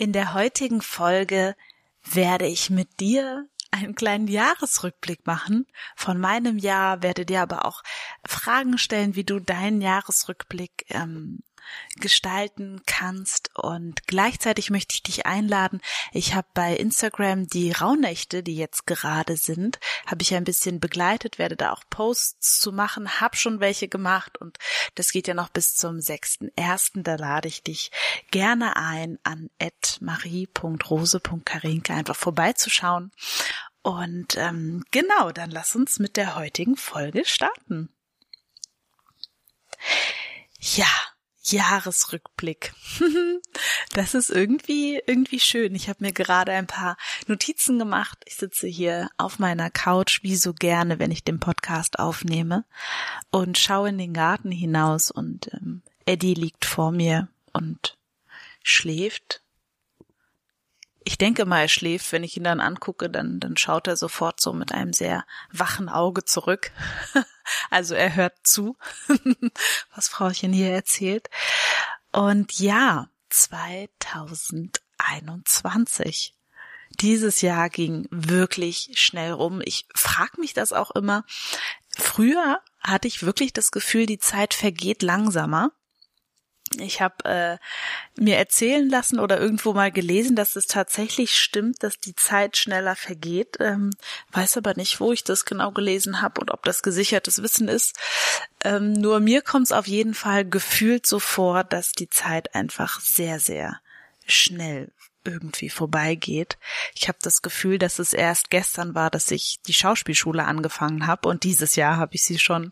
In der heutigen Folge werde ich mit dir einen kleinen Jahresrückblick machen von meinem Jahr, werde dir aber auch Fragen stellen, wie du deinen Jahresrückblick ähm, gestalten kannst. Und gleichzeitig möchte ich dich einladen. Ich habe bei Instagram die Rauhnächte, die jetzt gerade sind, habe ich ein bisschen begleitet, werde da auch Posts zu machen, habe schon welche gemacht und das geht ja noch bis zum 6.1. Da lade ich dich gerne ein, an marie.rose.karinke einfach vorbeizuschauen. Und ähm, genau, dann lass uns mit der heutigen Folge starten. Ja, Jahresrückblick. das ist irgendwie irgendwie schön. Ich habe mir gerade ein paar Notizen gemacht. Ich sitze hier auf meiner Couch wie so gerne, wenn ich den Podcast aufnehme und schaue in den Garten hinaus und ähm, Eddie liegt vor mir und schläft. Ich denke mal, er schläft. Wenn ich ihn dann angucke, dann, dann schaut er sofort so mit einem sehr wachen Auge zurück. Also er hört zu, was Frauchen hier erzählt. Und ja, 2021. Dieses Jahr ging wirklich schnell rum. Ich frage mich das auch immer. Früher hatte ich wirklich das Gefühl, die Zeit vergeht langsamer. Ich habe äh, mir erzählen lassen oder irgendwo mal gelesen, dass es tatsächlich stimmt, dass die Zeit schneller vergeht. Ähm, weiß aber nicht, wo ich das genau gelesen habe und ob das gesichertes Wissen ist. Ähm, nur mir kommt es auf jeden Fall gefühlt so vor, dass die Zeit einfach sehr, sehr schnell irgendwie vorbeigeht. Ich habe das Gefühl, dass es erst gestern war, dass ich die Schauspielschule angefangen habe und dieses Jahr habe ich sie schon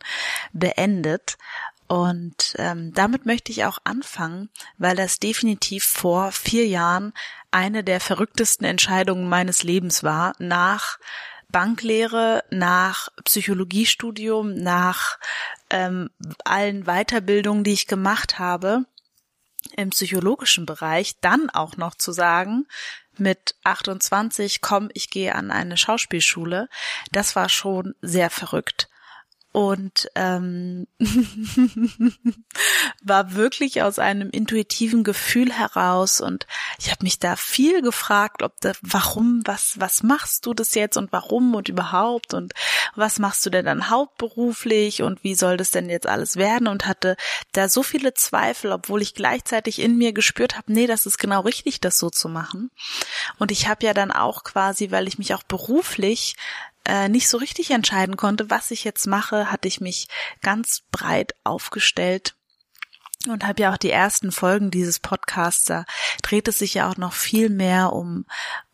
beendet. Und ähm, damit möchte ich auch anfangen, weil das definitiv vor vier Jahren eine der verrücktesten Entscheidungen meines Lebens war, nach Banklehre, nach Psychologiestudium, nach ähm, allen Weiterbildungen, die ich gemacht habe im psychologischen Bereich, dann auch noch zu sagen, mit 28, komm, ich gehe an eine Schauspielschule, das war schon sehr verrückt und ähm, war wirklich aus einem intuitiven Gefühl heraus. Und ich habe mich da viel gefragt, ob da, warum, was, was machst du das jetzt und warum und überhaupt? Und was machst du denn dann hauptberuflich? Und wie soll das denn jetzt alles werden? Und hatte da so viele Zweifel, obwohl ich gleichzeitig in mir gespürt habe, nee, das ist genau richtig, das so zu machen. Und ich habe ja dann auch quasi, weil ich mich auch beruflich äh, nicht so richtig entscheiden konnte, was ich jetzt mache, hatte ich mich ganz breit aufgestellt und habe ja auch die ersten Folgen dieses Podcasts, da dreht es sich ja auch noch viel mehr um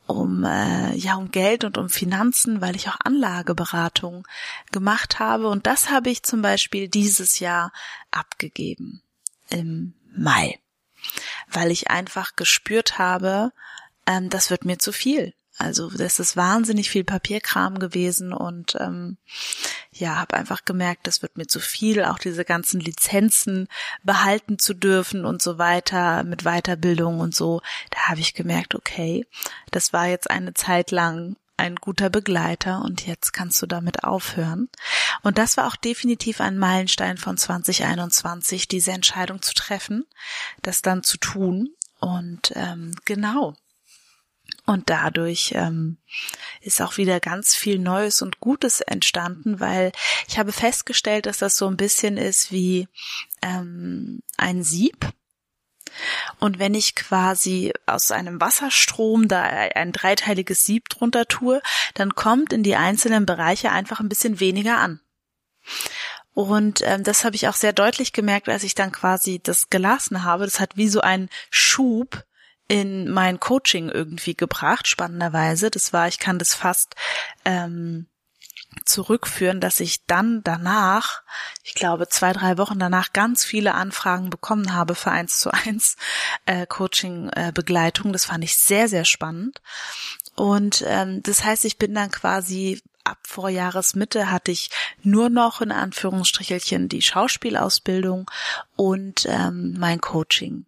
um äh, ja um Geld und um Finanzen, weil ich auch Anlageberatung gemacht habe und das habe ich zum Beispiel dieses Jahr abgegeben im Mai, weil ich einfach gespürt habe, ähm, das wird mir zu viel. Also das ist wahnsinnig viel Papierkram gewesen und ähm, ja, habe einfach gemerkt, das wird mir zu viel, auch diese ganzen Lizenzen behalten zu dürfen und so weiter mit Weiterbildung und so. Da habe ich gemerkt, okay, das war jetzt eine Zeit lang ein guter Begleiter und jetzt kannst du damit aufhören. Und das war auch definitiv ein Meilenstein von 2021, diese Entscheidung zu treffen, das dann zu tun. Und ähm, genau, und dadurch ähm, ist auch wieder ganz viel Neues und Gutes entstanden, weil ich habe festgestellt, dass das so ein bisschen ist wie ähm, ein Sieb. Und wenn ich quasi aus einem Wasserstrom da ein dreiteiliges Sieb drunter tue, dann kommt in die einzelnen Bereiche einfach ein bisschen weniger an. Und ähm, das habe ich auch sehr deutlich gemerkt, als ich dann quasi das gelassen habe. Das hat wie so ein Schub in mein Coaching irgendwie gebracht, spannenderweise. Das war, ich kann das fast ähm, zurückführen, dass ich dann danach, ich glaube zwei, drei Wochen danach, ganz viele Anfragen bekommen habe für eins zu eins äh, Coaching äh, Begleitung. Das fand ich sehr, sehr spannend. Und ähm, das heißt, ich bin dann quasi ab Vorjahresmitte hatte ich nur noch in Anführungsstrichelchen die Schauspielausbildung und ähm, mein Coaching.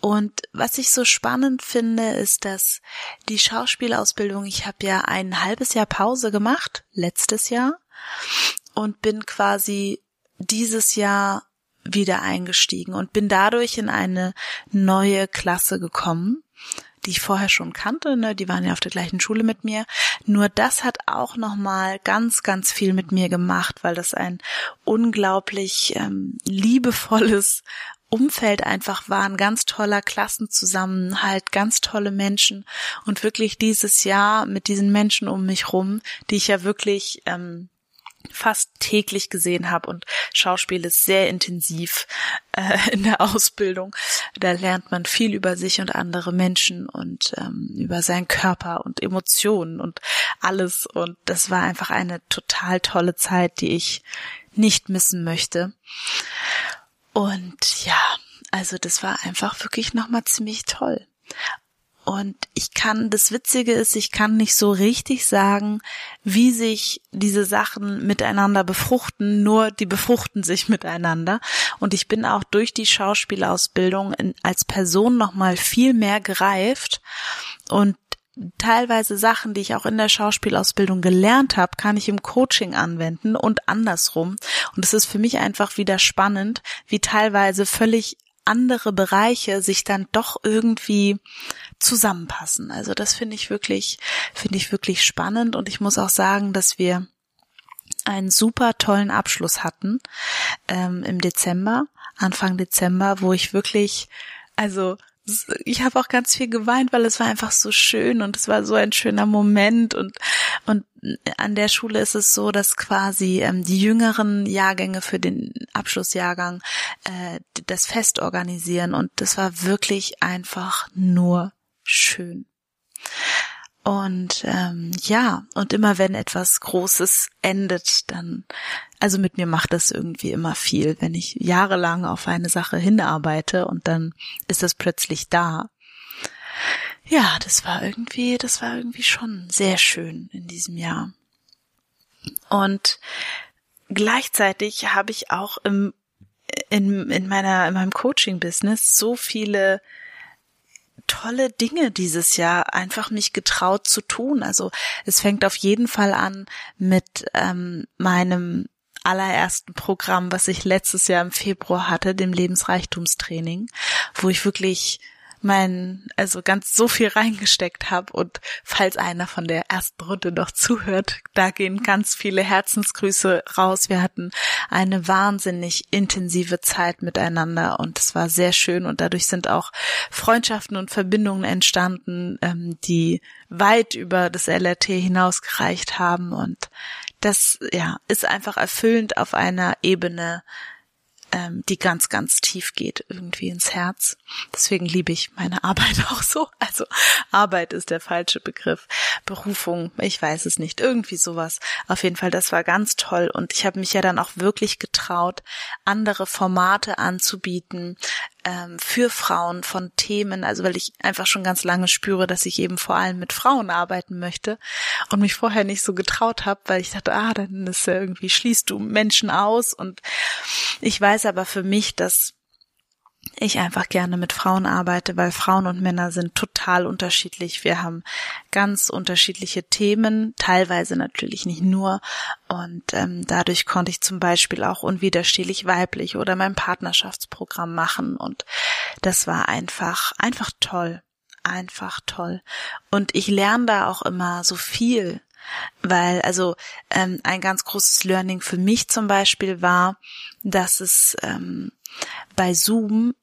Und was ich so spannend finde, ist, dass die Schauspielausbildung, ich habe ja ein halbes Jahr Pause gemacht, letztes Jahr, und bin quasi dieses Jahr wieder eingestiegen und bin dadurch in eine neue Klasse gekommen, die ich vorher schon kannte, ne, die waren ja auf der gleichen Schule mit mir. Nur das hat auch nochmal ganz, ganz viel mit mir gemacht, weil das ein unglaublich ähm, liebevolles Umfeld einfach war, ein ganz toller Klassenzusammenhalt, ganz tolle Menschen und wirklich dieses Jahr mit diesen Menschen um mich rum, die ich ja wirklich ähm, fast täglich gesehen habe und Schauspiel ist sehr intensiv äh, in der Ausbildung. Da lernt man viel über sich und andere Menschen und ähm, über seinen Körper und Emotionen und alles und das war einfach eine total tolle Zeit, die ich nicht missen möchte. Und ja, also das war einfach wirklich nochmal ziemlich toll. Und ich kann, das Witzige ist, ich kann nicht so richtig sagen, wie sich diese Sachen miteinander befruchten, nur die befruchten sich miteinander. Und ich bin auch durch die Schauspielausbildung in, als Person nochmal viel mehr gereift und teilweise Sachen, die ich auch in der Schauspielausbildung gelernt habe, kann ich im Coaching anwenden und andersrum. Und es ist für mich einfach wieder spannend, wie teilweise völlig andere Bereiche sich dann doch irgendwie zusammenpassen. Also das finde ich wirklich, finde ich wirklich spannend und ich muss auch sagen, dass wir einen super tollen Abschluss hatten ähm, im Dezember, Anfang Dezember, wo ich wirklich, also ich habe auch ganz viel geweint, weil es war einfach so schön und es war so ein schöner Moment und und an der Schule ist es so, dass quasi ähm, die jüngeren Jahrgänge für den Abschlussjahrgang äh, das Fest organisieren und das war wirklich einfach nur schön. Und ähm, ja, und immer wenn etwas Großes endet, dann, also mit mir macht das irgendwie immer viel, wenn ich jahrelang auf eine Sache hinarbeite und dann ist das plötzlich da. Ja, das war irgendwie, das war irgendwie schon sehr schön in diesem Jahr. Und gleichzeitig habe ich auch im, in, in meiner, in meinem Coaching-Business so viele tolle Dinge dieses Jahr einfach mich getraut zu tun. Also es fängt auf jeden Fall an mit ähm, meinem allerersten Programm, was ich letztes Jahr im Februar hatte, dem Lebensreichtumstraining, wo ich wirklich mein, also ganz so viel reingesteckt habe und falls einer von der ersten Runde noch zuhört, da gehen ganz viele Herzensgrüße raus. Wir hatten eine wahnsinnig intensive Zeit miteinander und es war sehr schön. Und dadurch sind auch Freundschaften und Verbindungen entstanden, ähm, die weit über das LRT hinausgereicht haben. Und das ja ist einfach erfüllend auf einer Ebene, ähm, die ganz, ganz tief geht, irgendwie ins Herz. Deswegen liebe ich meine Arbeit auch so. Also Arbeit ist der falsche Begriff. Berufung, ich weiß es nicht, irgendwie sowas. Auf jeden Fall, das war ganz toll. Und ich habe mich ja dann auch wirklich getraut, andere Formate anzubieten, ähm, für Frauen von Themen, also weil ich einfach schon ganz lange spüre, dass ich eben vor allem mit Frauen arbeiten möchte und mich vorher nicht so getraut habe, weil ich dachte, ah, dann ist ja irgendwie schließt du Menschen aus und ich weiß aber für mich, dass ich einfach gerne mit Frauen arbeite, weil Frauen und Männer sind total unterschiedlich. Wir haben ganz unterschiedliche Themen, teilweise natürlich nicht nur. Und ähm, dadurch konnte ich zum Beispiel auch unwiderstehlich weiblich oder mein Partnerschaftsprogramm machen. Und das war einfach, einfach toll. Einfach toll. Und ich lerne da auch immer so viel weil also ähm, ein ganz großes Learning für mich zum Beispiel war, dass es ähm, bei Zoom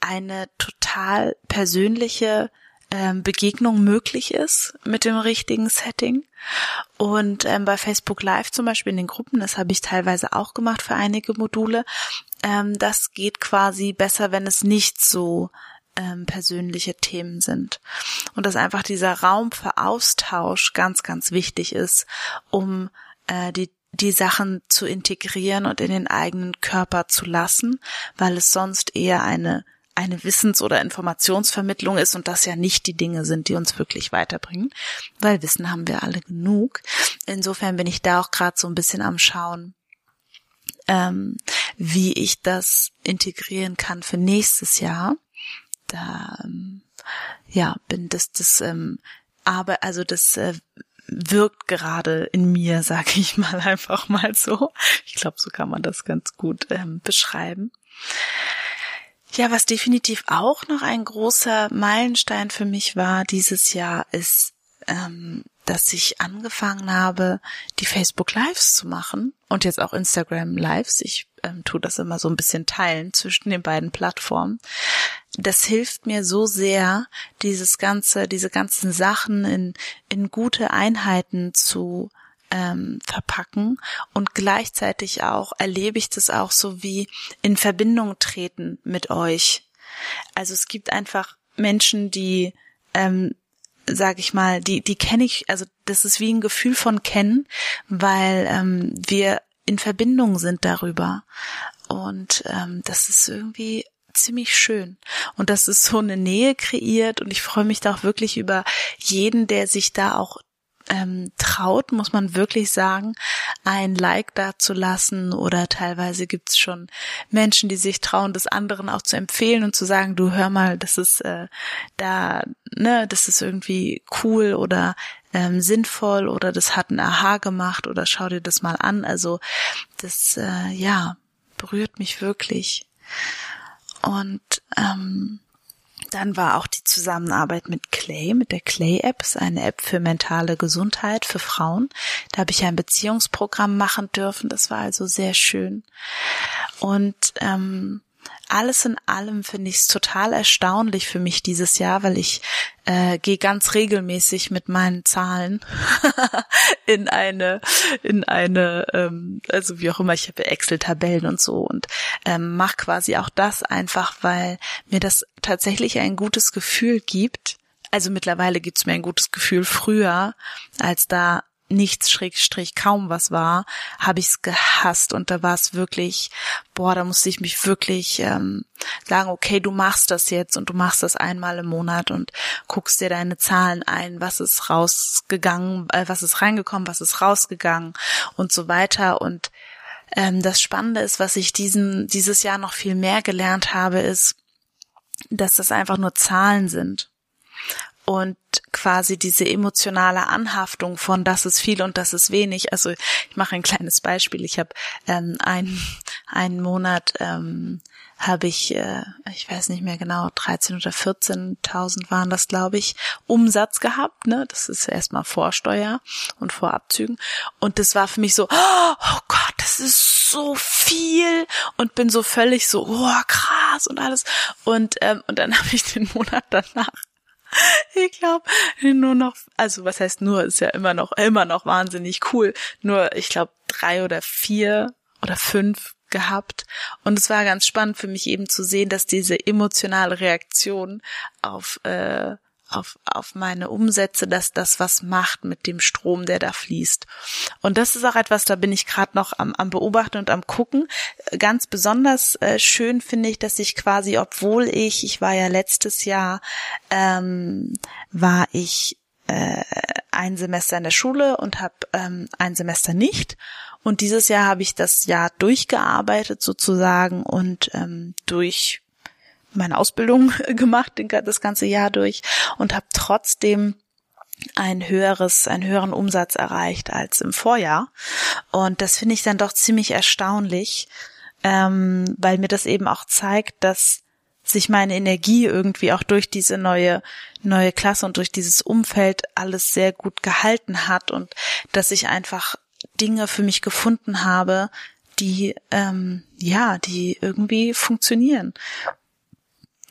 eine total persönliche ähm, Begegnung möglich ist mit dem richtigen Setting. Und ähm, bei Facebook Live zum Beispiel in den Gruppen, das habe ich teilweise auch gemacht für einige Module, ähm, das geht quasi besser, wenn es nicht so ähm, persönliche Themen sind. Und dass einfach dieser Raum für Austausch ganz, ganz wichtig ist, um äh, die die Sachen zu integrieren und in den eigenen Körper zu lassen, weil es sonst eher eine eine Wissens- oder Informationsvermittlung ist und das ja nicht die Dinge sind, die uns wirklich weiterbringen, weil Wissen haben wir alle genug. Insofern bin ich da auch gerade so ein bisschen am Schauen, ähm, wie ich das integrieren kann für nächstes Jahr. Da ähm, ja bin das das ähm, aber also das äh, wirkt gerade in mir, sage ich mal einfach mal so. Ich glaube, so kann man das ganz gut ähm, beschreiben. Ja, was definitiv auch noch ein großer Meilenstein für mich war dieses Jahr, ist ähm, dass ich angefangen habe, die Facebook Lives zu machen und jetzt auch Instagram Lives. Ich ähm, tue das immer so ein bisschen teilen zwischen den beiden Plattformen. Das hilft mir so sehr, dieses ganze, diese ganzen Sachen in, in gute Einheiten zu ähm, verpacken und gleichzeitig auch erlebe ich das auch so wie in Verbindung treten mit euch. Also es gibt einfach Menschen, die ähm, sag ich mal, die, die kenne ich, also das ist wie ein Gefühl von kennen, weil ähm, wir in Verbindung sind darüber. Und ähm, das ist irgendwie ziemlich schön. Und das ist so eine Nähe kreiert und ich freue mich da auch wirklich über jeden, der sich da auch ähm, traut, muss man wirklich sagen, ein Like da zu lassen oder teilweise gibt's schon Menschen, die sich trauen, das anderen auch zu empfehlen und zu sagen, du hör mal, das ist äh, da, ne, das ist irgendwie cool oder ähm, sinnvoll oder das hat ein Aha gemacht oder schau dir das mal an. Also das, äh, ja, berührt mich wirklich. Und ähm, dann war auch die Zusammenarbeit mit Clay, mit der Clay-App, ist eine App für mentale Gesundheit für Frauen. Da habe ich ein Beziehungsprogramm machen dürfen. Das war also sehr schön. Und ähm, alles in allem finde ich es total erstaunlich für mich dieses Jahr, weil ich äh, gehe ganz regelmäßig mit meinen Zahlen in eine, in eine, ähm, also wie auch immer, ich habe Excel-Tabellen und so und ähm, mache quasi auch das einfach, weil mir das tatsächlich ein gutes Gefühl gibt. Also mittlerweile gibt es mir ein gutes Gefühl früher, als da nichts Schrägstrich kaum was war, habe ich es gehasst. Und da war es wirklich, boah, da musste ich mich wirklich ähm, sagen, okay, du machst das jetzt und du machst das einmal im Monat und guckst dir deine Zahlen ein, was ist rausgegangen, äh, was ist reingekommen, was ist rausgegangen und so weiter. Und ähm, das Spannende ist, was ich diesen dieses Jahr noch viel mehr gelernt habe, ist, dass das einfach nur Zahlen sind und quasi diese emotionale Anhaftung von das ist viel und das ist wenig. Also ich mache ein kleines Beispiel. Ich habe ähm, ein, einen Monat ähm, habe ich, äh, ich weiß nicht mehr genau, 13 oder 14.000 waren das, glaube ich, Umsatz gehabt. Ne, das ist erstmal Vorsteuer und Vorabzügen. Und das war für mich so, oh Gott, das ist so viel und bin so völlig so, oh krass und alles. Und ähm, und dann habe ich den Monat danach ich glaube, nur noch, also was heißt nur, ist ja immer noch, immer noch wahnsinnig cool. Nur, ich glaube, drei oder vier oder fünf gehabt. Und es war ganz spannend für mich eben zu sehen, dass diese emotionale Reaktion auf äh, auf, auf meine Umsätze, dass das was macht mit dem Strom, der da fließt. Und das ist auch etwas, da bin ich gerade noch am, am Beobachten und am Gucken. Ganz besonders äh, schön finde ich, dass ich quasi, obwohl ich, ich war ja letztes Jahr, ähm, war ich äh, ein Semester in der Schule und habe ähm, ein Semester nicht. Und dieses Jahr habe ich das Jahr durchgearbeitet sozusagen und ähm, durch meine Ausbildung gemacht, das ganze Jahr durch und habe trotzdem ein höheres, einen höheren Umsatz erreicht als im Vorjahr. Und das finde ich dann doch ziemlich erstaunlich, ähm, weil mir das eben auch zeigt, dass sich meine Energie irgendwie auch durch diese neue neue Klasse und durch dieses Umfeld alles sehr gut gehalten hat und dass ich einfach Dinge für mich gefunden habe, die ähm, ja, die irgendwie funktionieren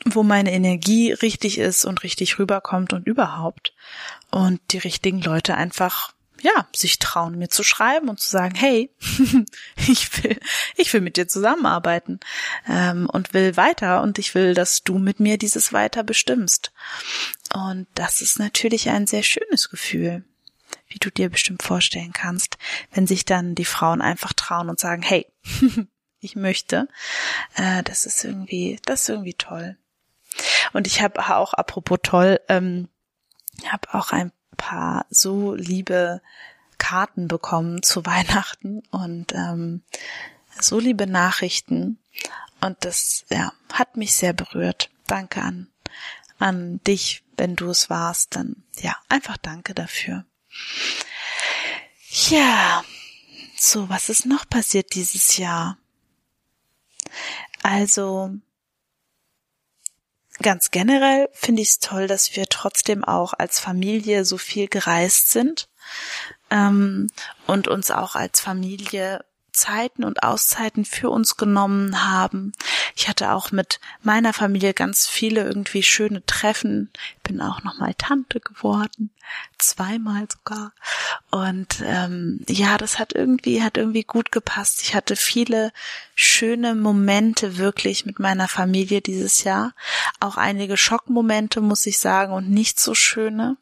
wo meine Energie richtig ist und richtig rüberkommt und überhaupt und die richtigen Leute einfach ja, sich trauen, mir zu schreiben und zu sagen, hey, ich will, ich will mit dir zusammenarbeiten ähm, und will weiter und ich will, dass du mit mir dieses weiter bestimmst. Und das ist natürlich ein sehr schönes Gefühl, wie du dir bestimmt vorstellen kannst, wenn sich dann die Frauen einfach trauen und sagen, hey, ich möchte. Äh, das ist irgendwie, das ist irgendwie toll. Und ich habe auch, apropos toll, ähm, habe auch ein paar so liebe Karten bekommen zu Weihnachten und ähm, so liebe Nachrichten. Und das ja, hat mich sehr berührt. Danke an, an dich, wenn du es warst. Dann ja, einfach danke dafür. Ja, so, was ist noch passiert dieses Jahr? Also, ganz generell finde ich es toll, dass wir trotzdem auch als Familie so viel gereist sind ähm, und uns auch als Familie Zeiten und Auszeiten für uns genommen haben. Ich hatte auch mit meiner Familie ganz viele irgendwie schöne Treffen. Bin auch nochmal Tante geworden, zweimal sogar. Und ähm, ja, das hat irgendwie hat irgendwie gut gepasst. Ich hatte viele schöne Momente wirklich mit meiner Familie dieses Jahr. Auch einige Schockmomente muss ich sagen und nicht so schöne.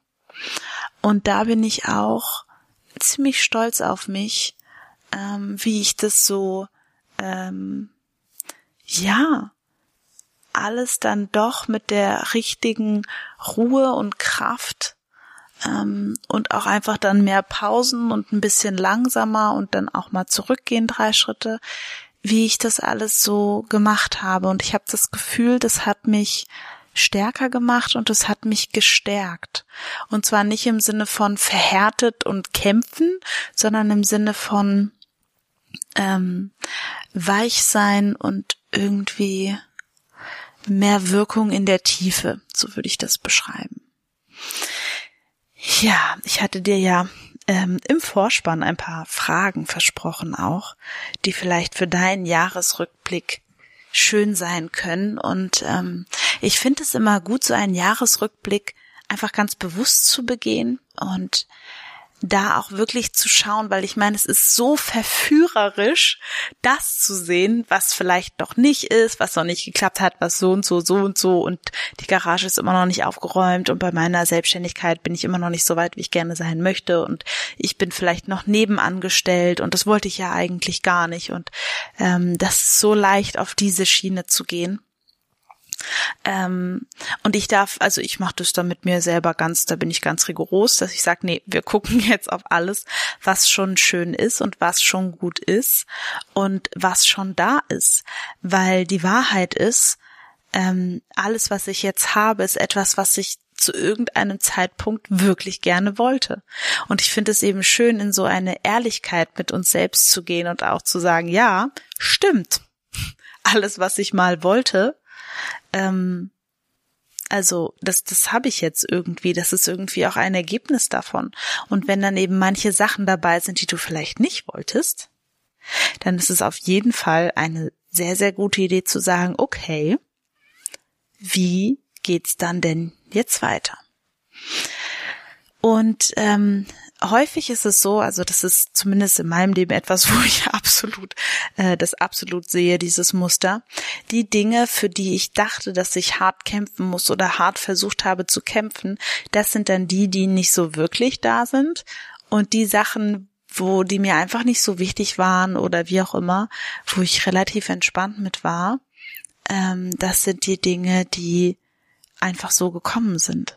Und da bin ich auch ziemlich stolz auf mich, ähm, wie ich das so, ähm, ja, alles dann doch mit der richtigen Ruhe und Kraft ähm, und auch einfach dann mehr Pausen und ein bisschen langsamer und dann auch mal zurückgehen drei Schritte, wie ich das alles so gemacht habe. Und ich habe das Gefühl, das hat mich stärker gemacht und es hat mich gestärkt. Und zwar nicht im Sinne von verhärtet und kämpfen, sondern im Sinne von ähm, weich sein und irgendwie mehr Wirkung in der Tiefe, so würde ich das beschreiben. Ja, ich hatte dir ja ähm, im Vorspann ein paar Fragen versprochen auch, die vielleicht für deinen Jahresrückblick schön sein können. Und ähm, ich finde es immer gut, so einen Jahresrückblick einfach ganz bewusst zu begehen und da auch wirklich zu schauen, weil ich meine, es ist so verführerisch, das zu sehen, was vielleicht noch nicht ist, was noch nicht geklappt hat, was so und so, so und so und die Garage ist immer noch nicht aufgeräumt und bei meiner Selbstständigkeit bin ich immer noch nicht so weit, wie ich gerne sein möchte und ich bin vielleicht noch nebenangestellt und das wollte ich ja eigentlich gar nicht und ähm, das ist so leicht, auf diese Schiene zu gehen. Ähm, und ich darf, also ich mache das dann mit mir selber ganz, da bin ich ganz rigoros, dass ich sage, nee, wir gucken jetzt auf alles, was schon schön ist und was schon gut ist und was schon da ist. Weil die Wahrheit ist, ähm, alles, was ich jetzt habe, ist etwas, was ich zu irgendeinem Zeitpunkt wirklich gerne wollte. Und ich finde es eben schön, in so eine Ehrlichkeit mit uns selbst zu gehen und auch zu sagen, ja, stimmt. Alles, was ich mal wollte, ähm, also das, das habe ich jetzt irgendwie, das ist irgendwie auch ein Ergebnis davon. Und wenn dann eben manche Sachen dabei sind, die du vielleicht nicht wolltest, dann ist es auf jeden Fall eine sehr, sehr gute Idee zu sagen, okay, wie geht's dann denn jetzt weiter? Und ähm, häufig ist es so, also das ist zumindest in meinem Leben etwas, wo ich absolut äh, das absolut sehe, dieses Muster. Die Dinge, für die ich dachte, dass ich hart kämpfen muss oder hart versucht habe zu kämpfen, das sind dann die, die nicht so wirklich da sind. Und die Sachen, wo die mir einfach nicht so wichtig waren oder wie auch immer, wo ich relativ entspannt mit war, ähm, das sind die Dinge, die einfach so gekommen sind.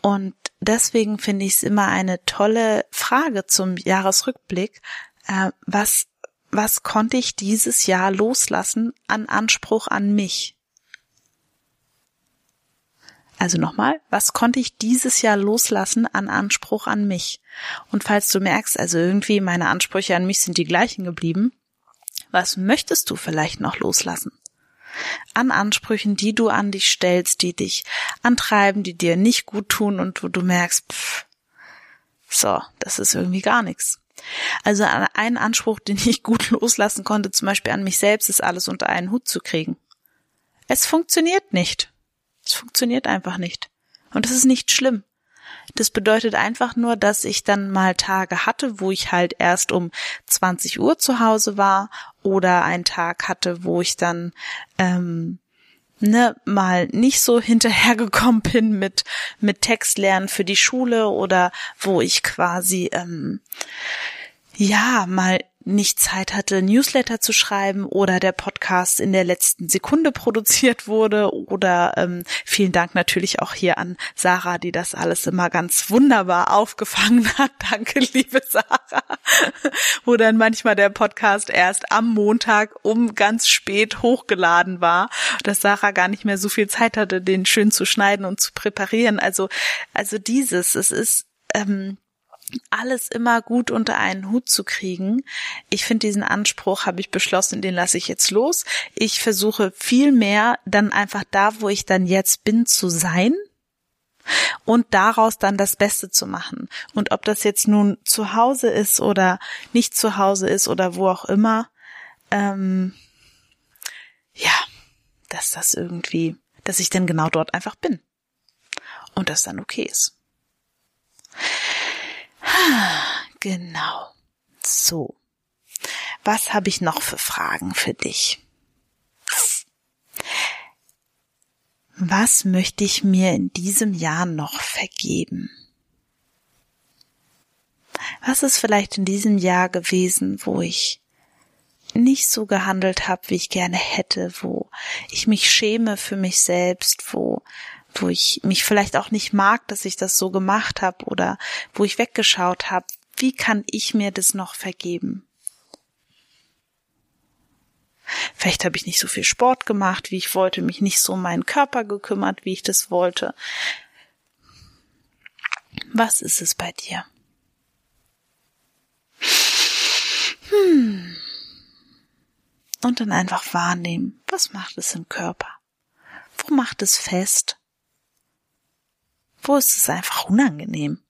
Und deswegen finde ich es immer eine tolle Frage zum Jahresrückblick. Äh, was, was konnte ich dieses Jahr loslassen an Anspruch an mich? Also nochmal, was konnte ich dieses Jahr loslassen an Anspruch an mich? Und falls du merkst, also irgendwie meine Ansprüche an mich sind die gleichen geblieben, was möchtest du vielleicht noch loslassen? An Ansprüchen, die du an dich stellst, die dich antreiben, die dir nicht gut tun und wo du merkst, pff, so, das ist irgendwie gar nichts. Also ein Anspruch, den ich gut loslassen konnte, zum Beispiel an mich selbst, ist alles unter einen Hut zu kriegen. Es funktioniert nicht. Es funktioniert einfach nicht. Und es ist nicht schlimm. Das bedeutet einfach nur, dass ich dann mal Tage hatte, wo ich halt erst um 20 Uhr zu Hause war oder einen Tag hatte, wo ich dann ähm, ne, mal nicht so hinterhergekommen bin mit, mit Textlernen für die Schule oder wo ich quasi, ähm, ja, mal nicht Zeit hatte, Newsletter zu schreiben oder der Podcast in der letzten Sekunde produziert wurde oder ähm, vielen Dank natürlich auch hier an Sarah, die das alles immer ganz wunderbar aufgefangen hat. Danke, liebe Sarah. Wo dann manchmal der Podcast erst am Montag um ganz spät hochgeladen war, dass Sarah gar nicht mehr so viel Zeit hatte, den schön zu schneiden und zu präparieren. Also, also dieses, es ist ähm, alles immer gut unter einen Hut zu kriegen. Ich finde diesen Anspruch, habe ich beschlossen, den lasse ich jetzt los. Ich versuche viel mehr dann einfach da, wo ich dann jetzt bin, zu sein und daraus dann das Beste zu machen. Und ob das jetzt nun zu Hause ist oder nicht zu Hause ist oder wo auch immer, ähm, ja, dass das irgendwie, dass ich dann genau dort einfach bin. Und das dann okay ist. Genau. So. Was habe ich noch für Fragen für dich? Was möchte ich mir in diesem Jahr noch vergeben? Was ist vielleicht in diesem Jahr gewesen, wo ich nicht so gehandelt habe, wie ich gerne hätte, wo ich mich schäme für mich selbst, wo wo ich mich vielleicht auch nicht mag, dass ich das so gemacht habe oder wo ich weggeschaut habe, wie kann ich mir das noch vergeben? Vielleicht habe ich nicht so viel Sport gemacht, wie ich wollte, mich nicht so um meinen Körper gekümmert, wie ich das wollte. Was ist es bei dir? Hm. Und dann einfach wahrnehmen, was macht es im Körper? Wo macht es fest? Wo ist es einfach unangenehm?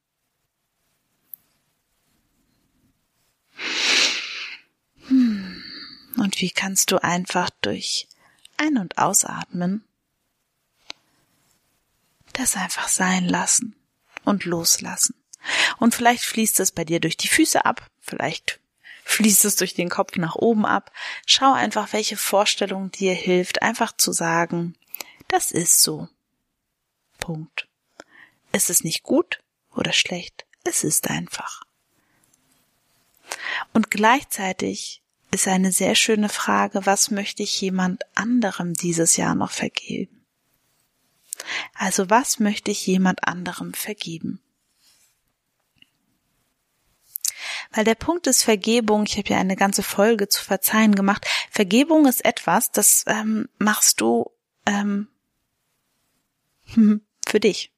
Hm. Und wie kannst du einfach durch Ein- und Ausatmen das einfach sein lassen und loslassen. Und vielleicht fließt es bei dir durch die Füße ab, vielleicht fließt es durch den Kopf nach oben ab. Schau einfach, welche Vorstellung dir hilft, einfach zu sagen, das ist so. Punkt. Es ist nicht gut oder schlecht, es ist einfach. Und gleichzeitig ist eine sehr schöne Frage, was möchte ich jemand anderem dieses Jahr noch vergeben? Also was möchte ich jemand anderem vergeben? Weil der Punkt ist Vergebung, ich habe ja eine ganze Folge zu Verzeihen gemacht. Vergebung ist etwas, das ähm, machst du ähm, für dich.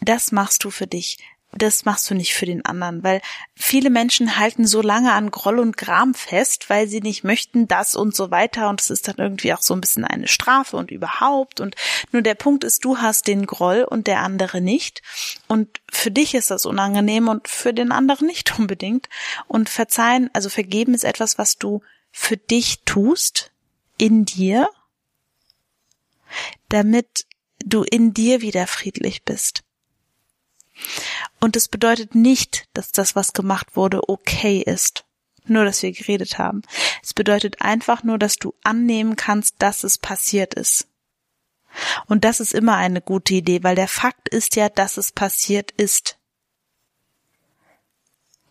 Das machst du für dich. Das machst du nicht für den anderen, weil viele Menschen halten so lange an Groll und Gram fest, weil sie nicht möchten das und so weiter. Und es ist dann irgendwie auch so ein bisschen eine Strafe und überhaupt. Und nur der Punkt ist, du hast den Groll und der andere nicht. Und für dich ist das unangenehm und für den anderen nicht unbedingt. Und verzeihen, also vergeben ist etwas, was du für dich tust, in dir, damit du in dir wieder friedlich bist. Und es bedeutet nicht, dass das, was gemacht wurde, okay ist. Nur, dass wir geredet haben. Es bedeutet einfach nur, dass du annehmen kannst, dass es passiert ist. Und das ist immer eine gute Idee, weil der Fakt ist ja, dass es passiert ist.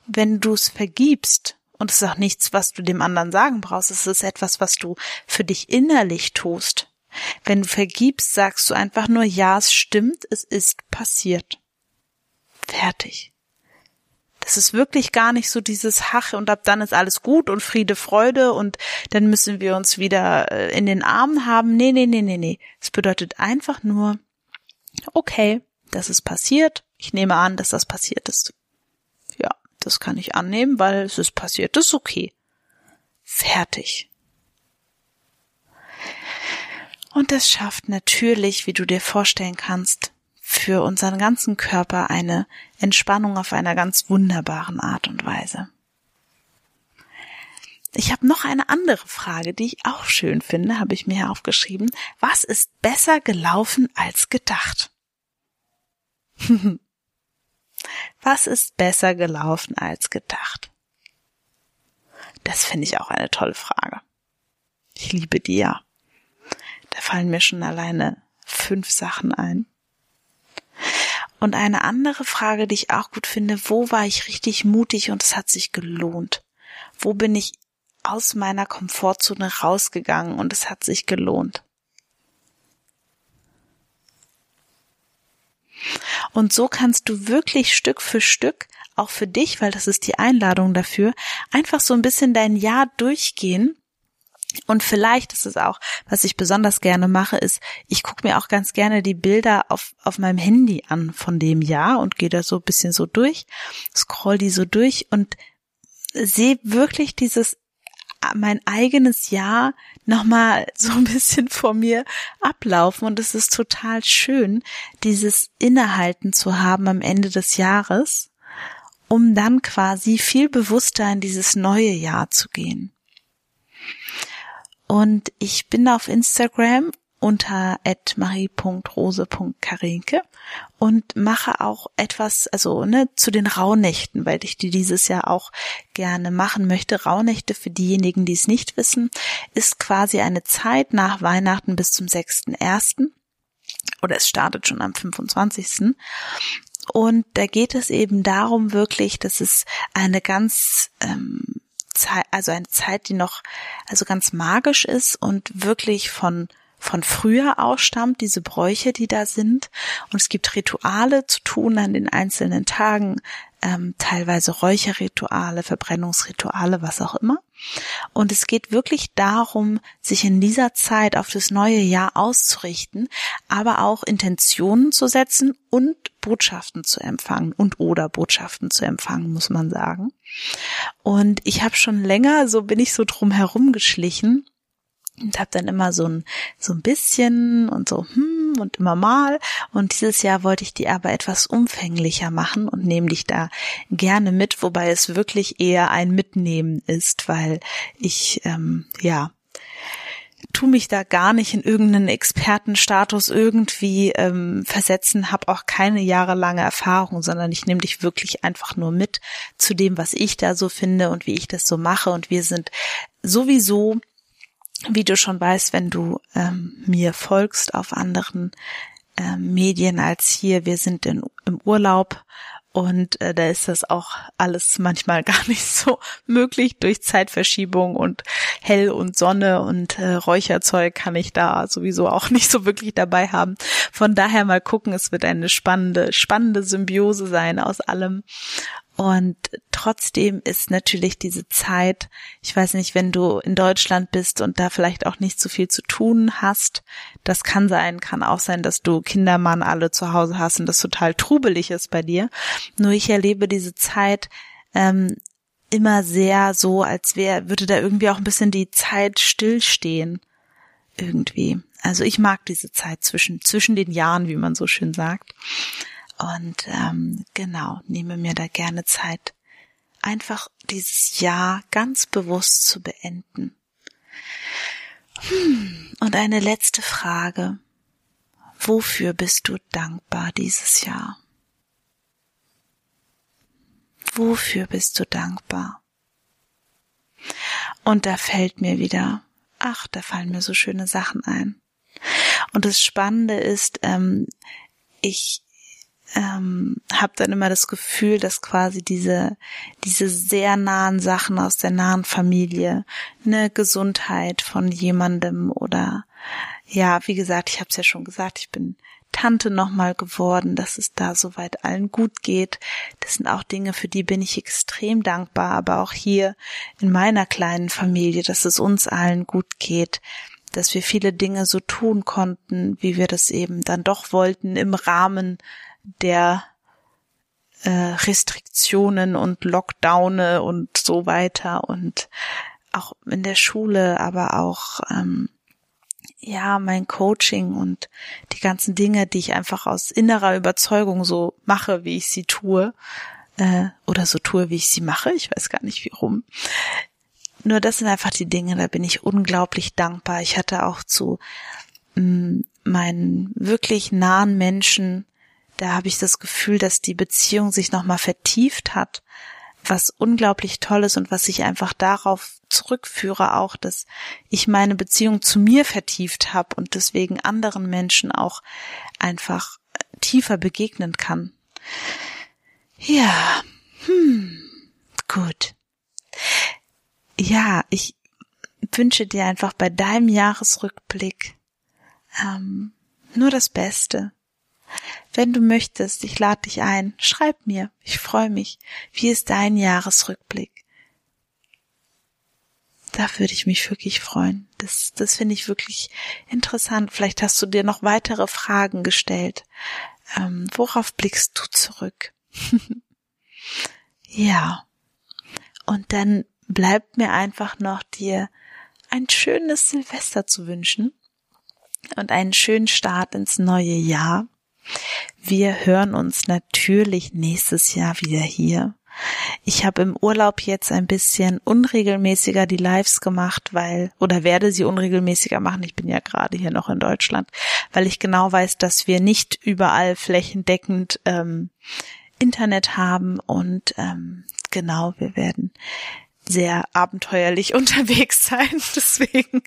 Wenn du es vergibst, und es ist auch nichts, was du dem anderen sagen brauchst, es ist etwas, was du für dich innerlich tust. Wenn du vergibst, sagst du einfach nur, ja, es stimmt, es ist passiert. Fertig. Das ist wirklich gar nicht so dieses Hache und ab dann ist alles gut und Friede, Freude und dann müssen wir uns wieder äh, in den Armen haben. Nee, nee, nee, nee, nee. Es bedeutet einfach nur, okay, das ist passiert. Ich nehme an, dass das passiert ist. Ja, das kann ich annehmen, weil es ist passiert. Das ist okay. Fertig. Und das schafft natürlich, wie du dir vorstellen kannst, für unseren ganzen Körper eine Entspannung auf einer ganz wunderbaren Art und Weise. Ich habe noch eine andere Frage, die ich auch schön finde, habe ich mir aufgeschrieben. Was ist besser gelaufen als gedacht? Was ist besser gelaufen als gedacht? Das finde ich auch eine tolle Frage. Ich liebe die ja. Da fallen mir schon alleine fünf Sachen ein. Und eine andere Frage, die ich auch gut finde, wo war ich richtig mutig und es hat sich gelohnt? Wo bin ich aus meiner Komfortzone rausgegangen und es hat sich gelohnt? Und so kannst du wirklich Stück für Stück, auch für dich, weil das ist die Einladung dafür, einfach so ein bisschen dein Jahr durchgehen. Und vielleicht ist es auch, was ich besonders gerne mache, ist, ich gucke mir auch ganz gerne die Bilder auf, auf meinem Handy an von dem Jahr und gehe da so ein bisschen so durch, scroll die so durch und sehe wirklich dieses mein eigenes Jahr nochmal so ein bisschen vor mir ablaufen und es ist total schön, dieses Innehalten zu haben am Ende des Jahres, um dann quasi viel bewusster in dieses neue Jahr zu gehen. Und ich bin auf Instagram unter marie.rose.karinke und mache auch etwas, also ne, zu den Rauhnächten, weil ich die dieses Jahr auch gerne machen möchte. Rauhnächte für diejenigen, die es nicht wissen, ist quasi eine Zeit nach Weihnachten bis zum 6.1. Oder es startet schon am 25. Und da geht es eben darum wirklich, dass es eine ganz ähm, Zeit, also eine Zeit, die noch also ganz magisch ist und wirklich von von früher ausstammt, diese Bräuche, die da sind. Und es gibt Rituale zu tun an den einzelnen Tagen, ähm, teilweise Räucherrituale, Verbrennungsrituale, was auch immer. Und es geht wirklich darum, sich in dieser Zeit auf das neue Jahr auszurichten, aber auch Intentionen zu setzen und Botschaften zu empfangen und oder Botschaften zu empfangen, muss man sagen. Und ich habe schon länger, so bin ich so drum herum geschlichen, und habe dann immer so ein so ein bisschen und so hm und immer mal. Und dieses Jahr wollte ich die aber etwas umfänglicher machen und nehme dich da gerne mit, wobei es wirklich eher ein Mitnehmen ist, weil ich ähm, ja tu mich da gar nicht in irgendeinen Expertenstatus irgendwie ähm, versetzen, habe auch keine jahrelange Erfahrung, sondern ich nehme dich wirklich einfach nur mit zu dem, was ich da so finde und wie ich das so mache. Und wir sind sowieso wie du schon weißt, wenn du ähm, mir folgst auf anderen ähm, Medien als hier, wir sind in, im Urlaub und äh, da ist das auch alles manchmal gar nicht so möglich durch Zeitverschiebung und Hell und Sonne und äh, Räucherzeug kann ich da sowieso auch nicht so wirklich dabei haben. Von daher mal gucken, es wird eine spannende, spannende Symbiose sein aus allem. Und trotzdem ist natürlich diese Zeit, ich weiß nicht, wenn du in Deutschland bist und da vielleicht auch nicht so viel zu tun hast, das kann sein, kann auch sein, dass du Kindermann alle zu Hause hast und das total trubelig ist bei dir. Nur ich erlebe diese Zeit ähm, immer sehr so, als wäre, würde da irgendwie auch ein bisschen die Zeit stillstehen. Irgendwie. Also ich mag diese Zeit zwischen, zwischen den Jahren, wie man so schön sagt. Und ähm, genau, nehme mir da gerne Zeit, einfach dieses Jahr ganz bewusst zu beenden. Hm, und eine letzte Frage. Wofür bist du dankbar dieses Jahr? Wofür bist du dankbar? Und da fällt mir wieder, ach, da fallen mir so schöne Sachen ein. Und das Spannende ist, ähm, ich ähm, habe dann immer das Gefühl, dass quasi diese diese sehr nahen Sachen aus der nahen Familie, eine Gesundheit von jemandem oder ja, wie gesagt, ich habe es ja schon gesagt, ich bin Tante nochmal geworden, dass es da soweit allen gut geht. Das sind auch Dinge, für die bin ich extrem dankbar, aber auch hier in meiner kleinen Familie, dass es uns allen gut geht, dass wir viele Dinge so tun konnten, wie wir das eben dann doch wollten im Rahmen der äh, Restriktionen und Lockdowne und so weiter und auch in der Schule, aber auch ähm, ja mein Coaching und die ganzen Dinge, die ich einfach aus innerer Überzeugung so mache, wie ich sie tue äh, oder so tue, wie ich sie mache. Ich weiß gar nicht wie rum. Nur das sind einfach die Dinge, da bin ich unglaublich dankbar. Ich hatte auch zu mh, mm, meinen wirklich nahen Menschen da habe ich das Gefühl, dass die Beziehung sich nochmal vertieft hat, was unglaublich toll ist und was ich einfach darauf zurückführe auch, dass ich meine Beziehung zu mir vertieft habe und deswegen anderen Menschen auch einfach tiefer begegnen kann. Ja, hm, gut. Ja, ich wünsche dir einfach bei deinem Jahresrückblick ähm, nur das Beste. Wenn du möchtest, ich lade dich ein, schreib mir, ich freue mich. Wie ist dein Jahresrückblick? Da würde ich mich wirklich freuen. Das, das finde ich wirklich interessant. Vielleicht hast du dir noch weitere Fragen gestellt. Ähm, worauf blickst du zurück? ja. Und dann bleibt mir einfach noch dir ein schönes Silvester zu wünschen und einen schönen Start ins neue Jahr. Wir hören uns natürlich nächstes Jahr wieder hier. Ich habe im Urlaub jetzt ein bisschen unregelmäßiger die Lives gemacht, weil oder werde sie unregelmäßiger machen. Ich bin ja gerade hier noch in Deutschland, weil ich genau weiß, dass wir nicht überall flächendeckend ähm, Internet haben und ähm, genau, wir werden sehr abenteuerlich unterwegs sein. Deswegen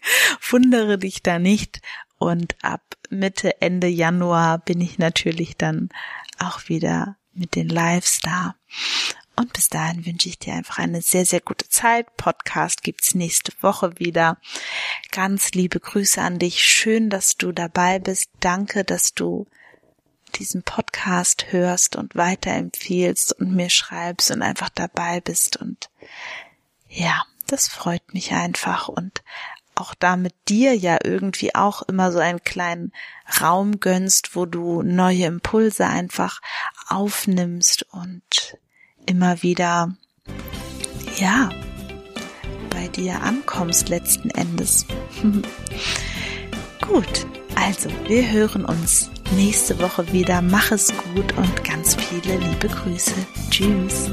wundere dich da nicht. Und ab Mitte, Ende Januar bin ich natürlich dann auch wieder mit den Lives da. Und bis dahin wünsche ich dir einfach eine sehr, sehr gute Zeit. Podcast gibt's nächste Woche wieder. Ganz liebe Grüße an dich. Schön, dass du dabei bist. Danke, dass du diesen Podcast hörst und weiterempfiehlst und mir schreibst und einfach dabei bist. Und ja, das freut mich einfach. Und auch damit dir ja irgendwie auch immer so einen kleinen Raum gönnst, wo du neue Impulse einfach aufnimmst und immer wieder, ja, bei dir ankommst letzten Endes. gut, also wir hören uns nächste Woche wieder. Mach es gut und ganz viele liebe Grüße. Tschüss.